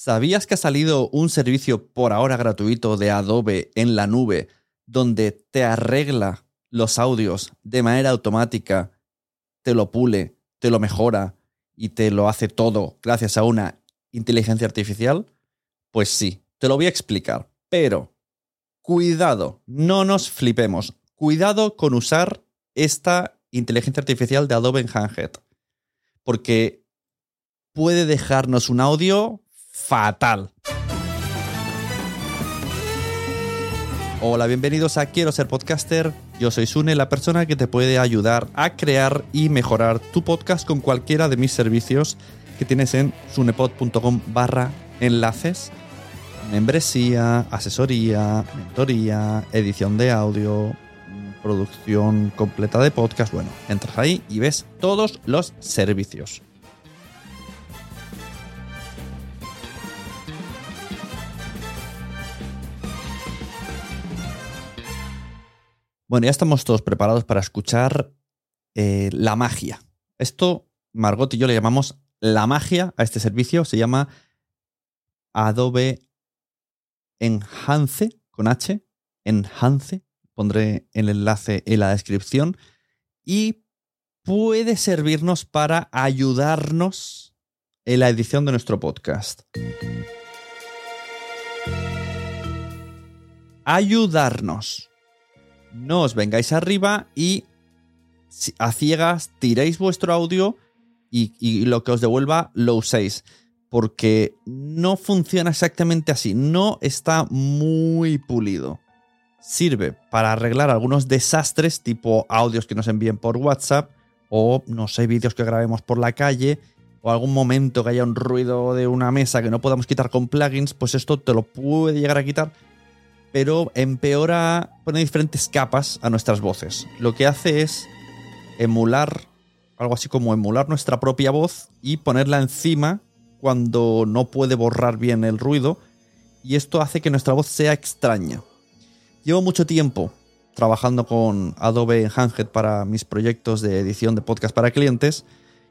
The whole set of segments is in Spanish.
¿Sabías que ha salido un servicio por ahora gratuito de Adobe en la nube donde te arregla los audios de manera automática, te lo pule, te lo mejora y te lo hace todo gracias a una inteligencia artificial? Pues sí, te lo voy a explicar. Pero, cuidado, no nos flipemos. Cuidado con usar esta inteligencia artificial de Adobe en Handhead. Porque puede dejarnos un audio fatal. Hola, bienvenidos a Quiero ser podcaster. Yo soy Sune, la persona que te puede ayudar a crear y mejorar tu podcast con cualquiera de mis servicios que tienes en sunepod.com barra enlaces. Membresía, asesoría, mentoría, edición de audio, producción completa de podcast. Bueno, entras ahí y ves todos los servicios. Bueno, ya estamos todos preparados para escuchar eh, la magia. Esto, Margot y yo le llamamos la magia a este servicio. Se llama Adobe Enhance, con H, Enhance. Pondré el enlace en la descripción. Y puede servirnos para ayudarnos en la edición de nuestro podcast. Ayudarnos no os vengáis arriba y a ciegas tiréis vuestro audio y, lo que os devuelva lo uséis. Porque no funciona exactamente así, no está muy pulido. Sirve para arreglar algunos desastres tipo audios que nos envíen por WhatsApp o no sé, vídeos que grabemos por la calle o algún momento que haya un ruido de una mesa que no podamos quitar con plugins, pues esto te lo puede llegar a quitar pero empeora, pone diferentes capas a nuestras voces. Lo que hace es emular, algo así como emular nuestra propia voz y ponerla encima cuando no puede borrar bien el ruido. Y esto hace que nuestra voz sea extraña. Llevo mucho tiempo trabajando con Adobe Handhead para mis proyectos de edición de podcast para clientes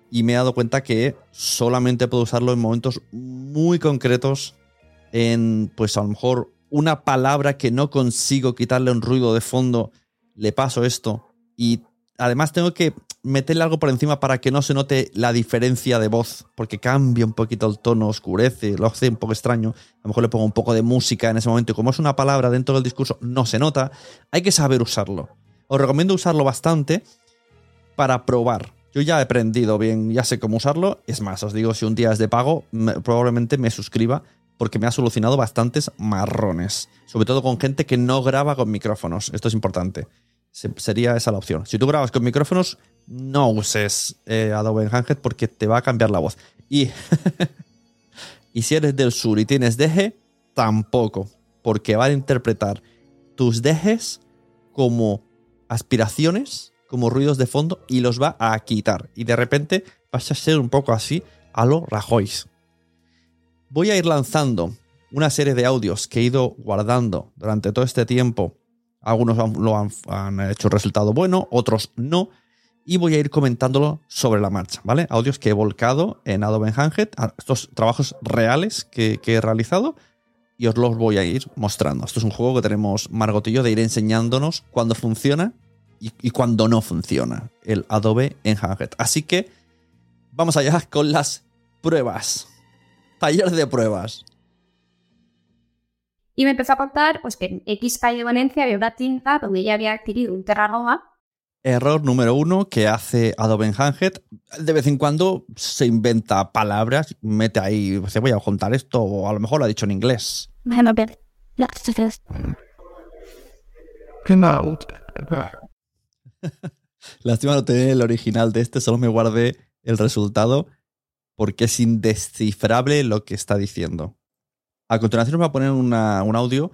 y me he dado cuenta que solamente puedo usarlo en momentos muy concretos en pues a lo mejor una palabra que no consigo quitarle un ruido de fondo, le paso esto. Y además tengo que meterle algo por encima para que no se note la diferencia de voz, porque cambia un poquito el tono, oscurece, lo hace un poco extraño. A lo mejor le pongo un poco de música en ese momento y como es una palabra dentro del discurso, no se nota. Hay que saber usarlo. Os recomiendo usarlo bastante para probar. Yo ya he aprendido bien, ya sé cómo usarlo. Es más, os digo, si un día es de pago, probablemente me suscriba porque me ha solucionado bastantes marrones. Sobre todo con gente que no graba con micrófonos. Esto es importante. sería esa la opción. Si tú grabas con micrófonos, no uses eh, Adobe Enhanced porque te va a cambiar la voz. Y, y si eres del sur y tienes deje, tampoco. Porque va a interpretar tus dejes como aspiraciones, como ruidos de fondo y los va a quitar. Y de repente vas a ser un poco así a lo Rajois voy a ir lanzando una serie de audios que he ido guardando durante todo este tiempo. Algunos lo han, hecho resultado bueno, otros no. Y voy a ir comentándolo sobre la marcha, ¿vale? Audios que he volcado en Adobe Enhanced, estos trabajos reales que, he realizado, y os los voy a ir mostrando. Esto es un juego que tenemos Margotillo de ir enseñándonos cuándo funciona y, y cuándo no funciona el Adobe Enhanced. Así que vamos allá con las pruebas taller de pruebas. Y me empezó a contar pues, que en X calle de Valencia había una tinta donde ella había adquirido un Terranova. Error número uno que hace Adobe Enhanced. De vez en cuando se inventa palabras, mete ahí, se voy a contar esto, o a lo mejor lo ha dicho en inglés. Lástima no tener el original de este, solo me guardé el resultado porque es indescifrable lo que está diciendo. A continuación os voy a poner un audio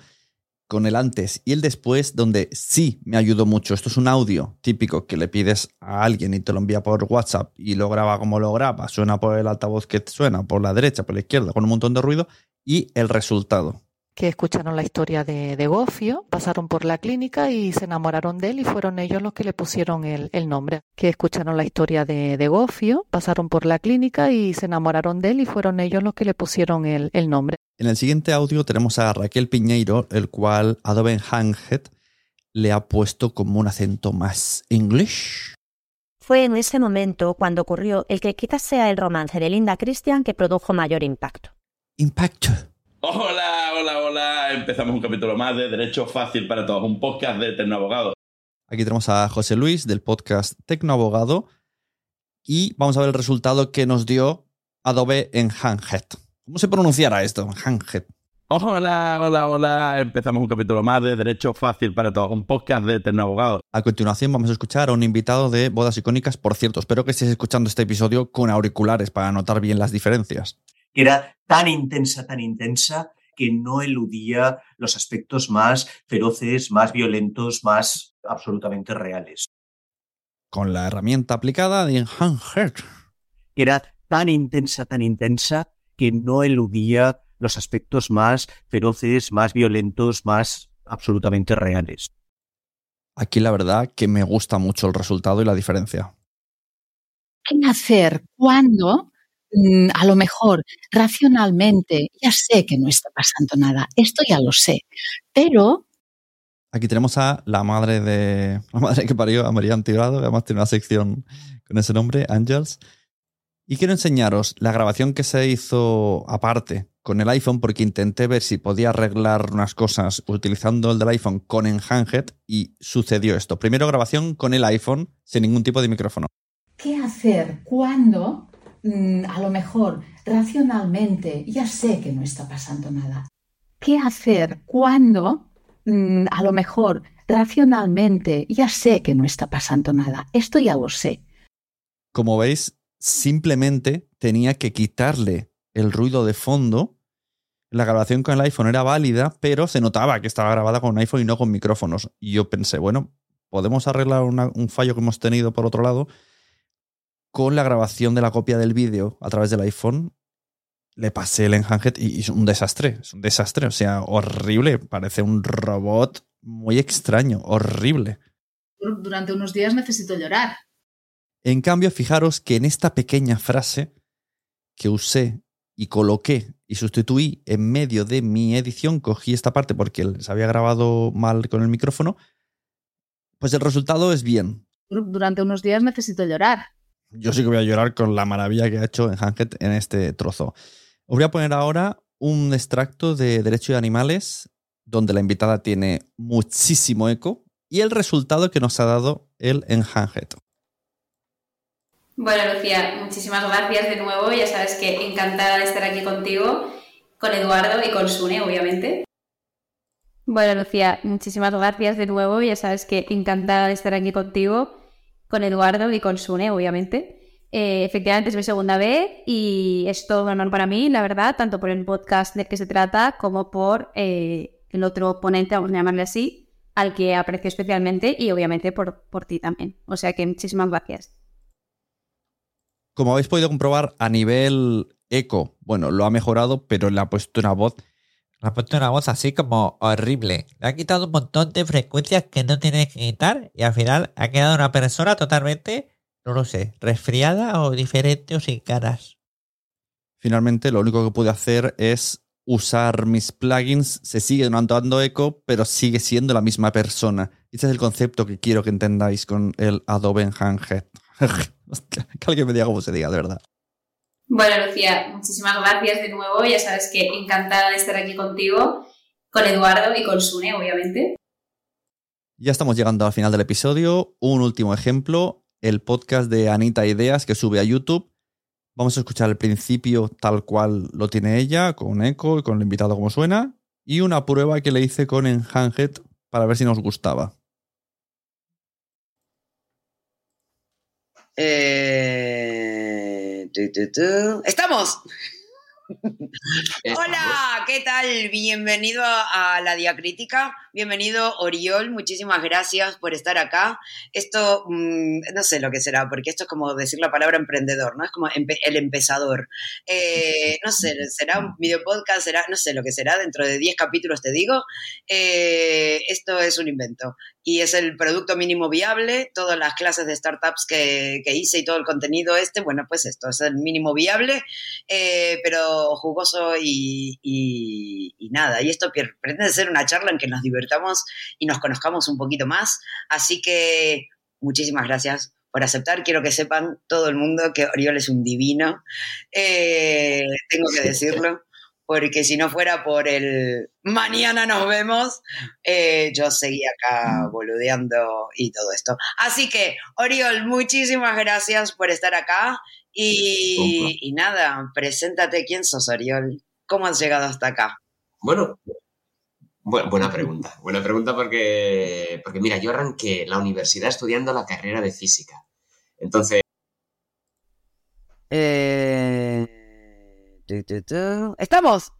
con el antes y el después, donde sí me ayudó mucho. Esto es un audio típico que le pides a alguien y te lo envía por WhatsApp y lo graba como lo graba. Suena por el altavoz que suena, por la derecha, por la izquierda, con un montón de ruido y el resultado que escucharon la historia de, de, Gofio, pasaron por la clínica y se enamoraron de él y fueron ellos los que le pusieron el, el nombre. Que escucharon la historia de, de, Gofio, pasaron por la clínica y se enamoraron de él y fueron ellos los que le pusieron el, el nombre. En el siguiente audio tenemos a Raquel Piñeiro, el cual Adobe Hanghead le ha puesto como un acento más English. Fue en ese momento cuando ocurrió el que quizás sea el romance de Linda Christian que produjo mayor impacto. Impacto. Hola, hola, hola. Empezamos un capítulo más de Derecho Fácil para Todos, un podcast de Tecnoabogado. Aquí tenemos a José Luis del podcast Tecnoabogado y vamos a ver el resultado que nos dio Adobe en Enhanced. ¿Cómo se pronunciará esto? Enhanced. Hola, hola, hola. Empezamos un capítulo más de Derecho Fácil para Todos, un podcast de Tecnoabogado. A continuación vamos a escuchar a un invitado de Bodas Icónicas. Por cierto, espero que estéis escuchando este episodio con auriculares para notar bien las diferencias era tan intensa, tan intensa, que no eludía los aspectos más feroces, más violentos, más absolutamente reales. Con la herramienta aplicada de Enhanced. Era tan intensa, tan intensa, que no eludía los aspectos más feroces, más violentos, más absolutamente reales. Aquí la verdad que me gusta mucho el resultado y la diferencia. ¿Qué hacer cuando Mm, a lo mejor racionalmente ya sé que no está pasando nada, esto ya lo sé, pero... Aquí tenemos a la madre de la madre que parió, a María Antigrado, que además tiene una sección con ese nombre, Angels. Y quiero enseñaros la grabación que se hizo aparte con el iPhone porque intenté ver si podía arreglar unas cosas utilizando el del iPhone con Enhanced y sucedió esto. Primero grabación con el iPhone sin ningún tipo de micrófono. ¿Qué hacer cuando Mm, a lo mejor racionalmente ya sé que no está pasando nada. ¿Qué hacer cuando mm, a lo mejor racionalmente ya sé que no está pasando nada? Esto ya lo sé. Como veis, simplemente tenía que quitarle el ruido de fondo. La grabación con el iPhone era válida, pero se notaba que estaba grabada con un iPhone y no con micrófonos. Y yo pensé, bueno, podemos arreglar un fallo que hemos tenido por otro lado con la grabación de la copia del vídeo a través del iPhone, le pasé el Enhanced y es un desastre. Es un desastre. O sea, horrible. Parece un robot muy extraño. Horrible. Durante unos días necesito llorar. En cambio, fijaros que en esta pequeña frase que usé y coloqué y sustituí en medio de mi edición, cogí esta parte porque se había grabado mal con el micrófono, pues el resultado es bien. Durante unos días necesito llorar. Yo sí que voy a llorar con la maravilla que ha hecho en Hanket en este trozo. Os voy a poner ahora un extracto de Derecho de Animales donde la invitada tiene muchísimo eco y el resultado que nos ha dado el en Hanket. Bueno, Lucía, muchísimas gracias de nuevo. Ya sabes que encantada de estar aquí contigo, con Eduardo y con Sune, obviamente. Bueno, Lucía, muchísimas gracias de nuevo. Ya sabes que encantada de estar aquí contigo, con Eduardo y con Sune, obviamente. Eh, efectivamente es mi segunda vez y es todo un honor para mí, la verdad, tanto por el podcast del que se trata como por eh, el otro ponente, vamos a llamarle así, al que aprecio especialmente y obviamente por, por ti también. O sea que muchísimas gracias. Como habéis podido comprobar a nivel eco, bueno, lo ha mejorado, pero le ha puesto una voz puesto una voz así como horrible. Le ha quitado un montón de frecuencias que no tiene que quitar y al final ha quedado una persona totalmente no lo sé, resfriada o diferente o sin caras. Finalmente, lo único que pude hacer es usar mis plugins. Se sigue dando eco, pero sigue siendo la misma persona. Ese es el concepto que quiero que entendáis con el Adobe Enhanced. que alguien me diga cómo se diga, de verdad. Bueno, Lucía, muchísimas gracias de nuevo. Ya sabes que encantada de estar aquí contigo, con Eduardo y con Sune, obviamente. Ya estamos llegando al final del episodio. Un último ejemplo el podcast de Anita Ideas que sube a YouTube. Vamos a escuchar el principio tal cual lo tiene ella, con eco y con el invitado como suena, y una prueba que le hice con Enhanced para ver si nos gustaba. Eh... ¡Estamos! Hola, ¿qué tal? Bienvenido a la diacrítica. Bienvenido, Oriol. Muchísimas gracias por estar acá. Esto, mm, no sé lo que será, porque esto es como decir la palabra emprendedor, ¿no? Es como el empezador. Eh, no sé, será un video podcast, será, no sé lo que será, dentro de 10 capítulos te digo. Eh, esto es un invento y es el producto mínimo viable. Todas las clases de startups que, hice y todo el contenido este, bueno, pues esto es el mínimo viable, eh, pero jugoso y, y, nada. Y esto pretende ser una charla en que nos divertamos y nos conozcamos un poquito más. Así que muchísimas gracias por aceptar. Quiero que sepan todo el mundo que Oriol es un divino. Eh, tengo que decirlo porque si no fuera por el mañana nos vemos, eh, yo seguía acá boludeando y todo esto. Así que, Oriol, muchísimas gracias por estar acá y, nada, preséntate quién sos, Oriol. ¿Cómo has llegado hasta acá? Bueno, buena pregunta. Buena pregunta porque, porque, mira, yo arranqué la universidad estudiando la carrera de física. Entonces... Eh ¿Estamos?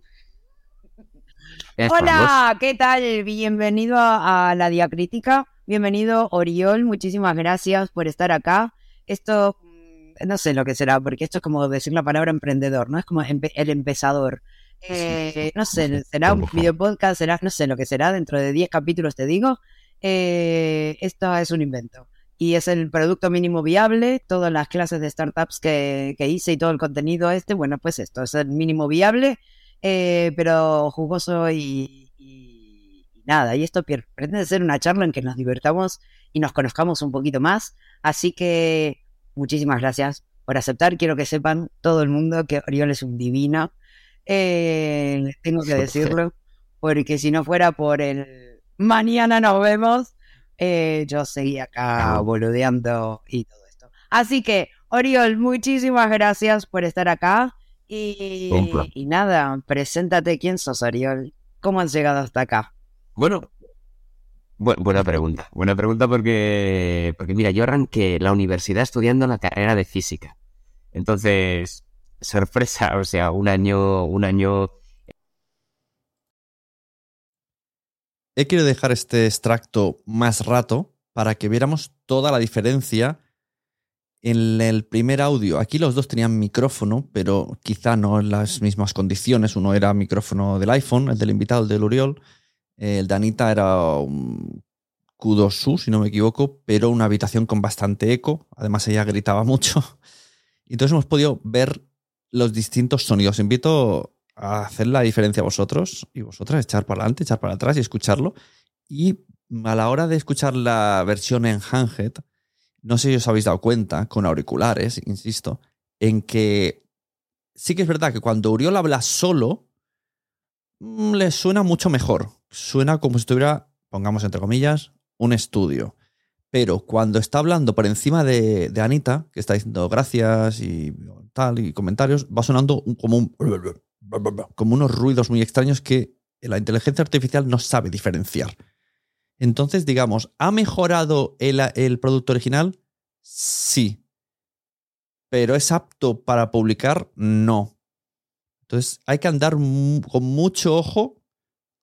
Hola, ¿qué tal? Bienvenido a, la diacrítica. Bienvenido, Oriol. Muchísimas gracias por estar acá. Esto, mm, no sé lo que será, porque esto es como decir la palabra emprendedor, ¿no? Es como el empezador. Eh, no sé, será un video podcast, será, no sé lo que será, dentro de 10 capítulos te digo. Eh, esto es un invento y es el producto mínimo viable. Todas las clases de startups que, hice y todo el contenido este, bueno, pues esto es el mínimo viable, eh, pero jugoso y, nada. Y esto pretende ser una charla en que nos divertamos y nos conozcamos un poquito más. Así que muchísimas gracias por aceptar. Quiero que sepan todo el mundo que Oriol es un divino. Eh, tengo que decirlo, porque si no fuera por el mañana nos vemos, eh, yo seguía acá boludeando y todo esto. Así que, Oriol, muchísimas gracias por estar acá. Y, y nada, preséntate quién sos, Oriol. ¿Cómo has llegado hasta acá? Bueno, buena pregunta. Buena pregunta porque, porque, mira, yo arranqué la universidad estudiando la carrera de física. Entonces, sorpresa, o sea, un año, un año He querido dejar este extracto más rato para que viéramos toda la diferencia en el primer audio. Aquí los dos tenían micrófono, pero quizá no en las mismas condiciones. Uno era micrófono del iPhone, el del invitado, el del Uriol. El de Anita era un Q2U, si no me equivoco, pero una habitación con bastante eco. Además, ella gritaba mucho. Entonces hemos podido ver los distintos sonidos. Invito hacer la diferencia vosotros y vosotras, echar para adelante, echar para atrás y escucharlo. Y a la hora de escuchar la versión en Handhead, no sé si os habéis dado cuenta, con auriculares, insisto, en que sí que es verdad que cuando Uriol habla solo, mm, le suena mucho mejor. Suena como si estuviera, pongamos entre comillas, un estudio. Pero cuando está hablando por encima de, de Anita, que está diciendo gracias y tal, y comentarios, va sonando como, un, como unos ruidos muy extraños que la inteligencia artificial no sabe diferenciar. Entonces, digamos, ¿ha mejorado el, el producto original? Sí. Pero es apto para publicar? No. Entonces, hay que andar con mucho ojo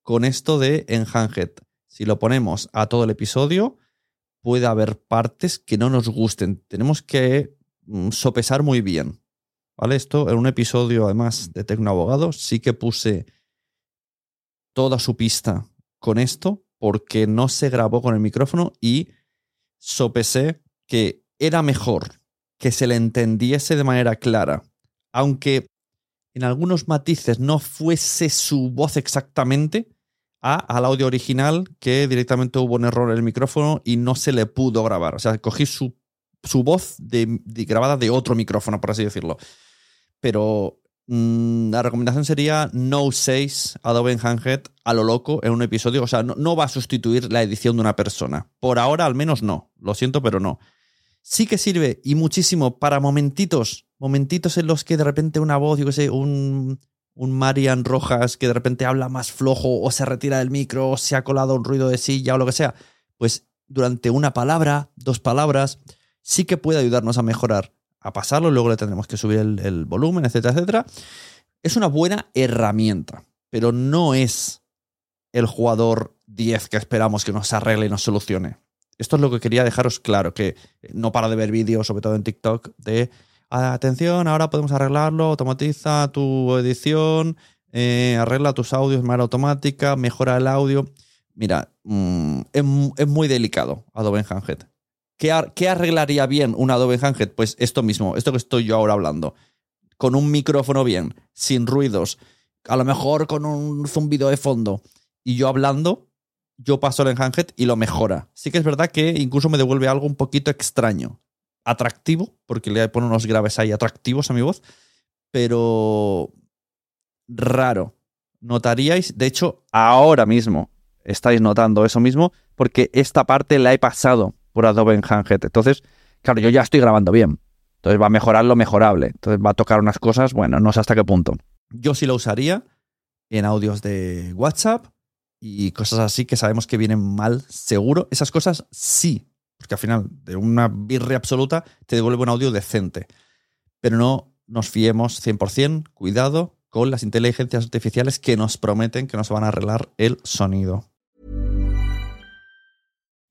con esto de Enhanced. Si lo ponemos a todo el episodio, puede haber partes que no nos gusten. Tenemos que mm, sopesar muy bien. ¿Vale? Esto en un episodio, además de Tecno Abogado, sí que puse toda su pista con esto porque no se grabó con el micrófono y sopesé que era mejor que se le entendiese de manera clara, aunque en algunos matices no fuese su voz exactamente a, al audio original, que directamente hubo un error en el micrófono y no se le pudo grabar. O sea, cogí su, su voz de, de- grabada de otro micrófono, por así decirlo. Pero mm, la recomendación sería no uséis Adobe Enhanced a lo loco en un episodio. O sea, no, va a sustituir la edición de una persona. Por ahora, al menos no. Lo siento, pero no. Sí que sirve y muchísimo para momentitos, momentitos en los que de repente una voz, yo qué sé, un, un Marian Rojas que de repente habla más flojo o se retira del micro o se ha colado un ruido de silla o lo que sea, pues durante una palabra, dos palabras, sí que puede ayudarnos a mejorar, a pasarlo, luego le tendremos que subir el, volumen, etcétera, etcétera. Es una buena herramienta, pero no es el jugador 10 que esperamos que nos arregle y nos solucione. Esto es lo que quería dejaros claro, que no para de ver vídeos, sobre todo en TikTok, de atención, ahora podemos arreglarlo, automatiza tu edición, eh, arregla tus audios de manera automática, mejora el audio. Mira, mm, es, es muy delicado Adobe Enhanced. ¿Qué, ar- qué arreglaría bien un Adobe Enhanced? Pues esto mismo, esto que estoy yo ahora hablando. Con un micrófono bien, sin ruidos, a lo mejor con un zumbido de fondo. Y yo hablando, yo paso el Enhanced y lo mejora. Sí que es verdad que incluso me devuelve algo un poquito extraño. Atractivo, porque le pone unos graves ahí atractivos a mi voz, pero raro. Notaríais, de hecho, ahora mismo estáis notando eso mismo, porque esta parte la he pasado por Adobe Enhanced. Entonces, claro, yo ya estoy grabando bien. Entonces va a mejorar lo mejorable. Entonces va a tocar unas cosas, bueno, no sé hasta qué punto. Yo sí lo usaría en audios de WhatsApp y cosas así que sabemos que vienen mal, seguro. Esas cosas sí, porque al final de una birria absoluta te devuelve un audio decente. Pero no nos fiemos 100%, cuidado con las inteligencias artificiales que nos prometen que nos van a arreglar el sonido.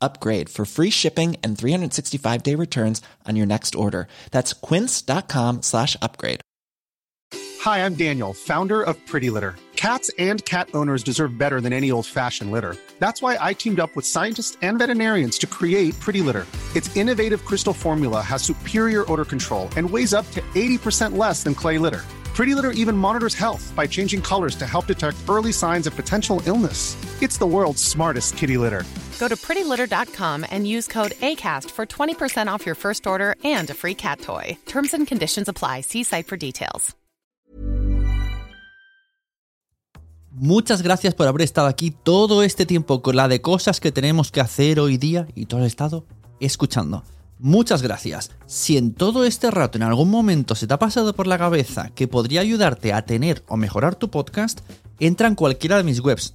upgrade for free shipping and 365 day returns on your next order. That's quince.com slash upgrade. Hi, I'm Daniel, founder of Pretty Litter. Cats and cat owners deserve better than any old fashioned litter. That's why I teamed up with scientists and veterinarians to create Pretty Litter. Its innovative crystal formula has superior odor control and weighs up to 80% less than clay litter. Pretty Litter even monitors health by changing colors to help detect early signs of potential illness. It's the world's smartest kitty litter. Go to prettylitter.com and use code ACAST for 20% off your first order and a free cat toy. Terms and conditions apply. See site for details. Muchas gracias por haber estado aquí todo este tiempo con la de cosas que tenemos que hacer hoy día y todo el estado escuchando. Muchas gracias. Si en todo este rato en algún momento se te ha pasado por la cabeza que podría ayudarte a tener o mejorar tu podcast, entra en cualquiera de mis webs.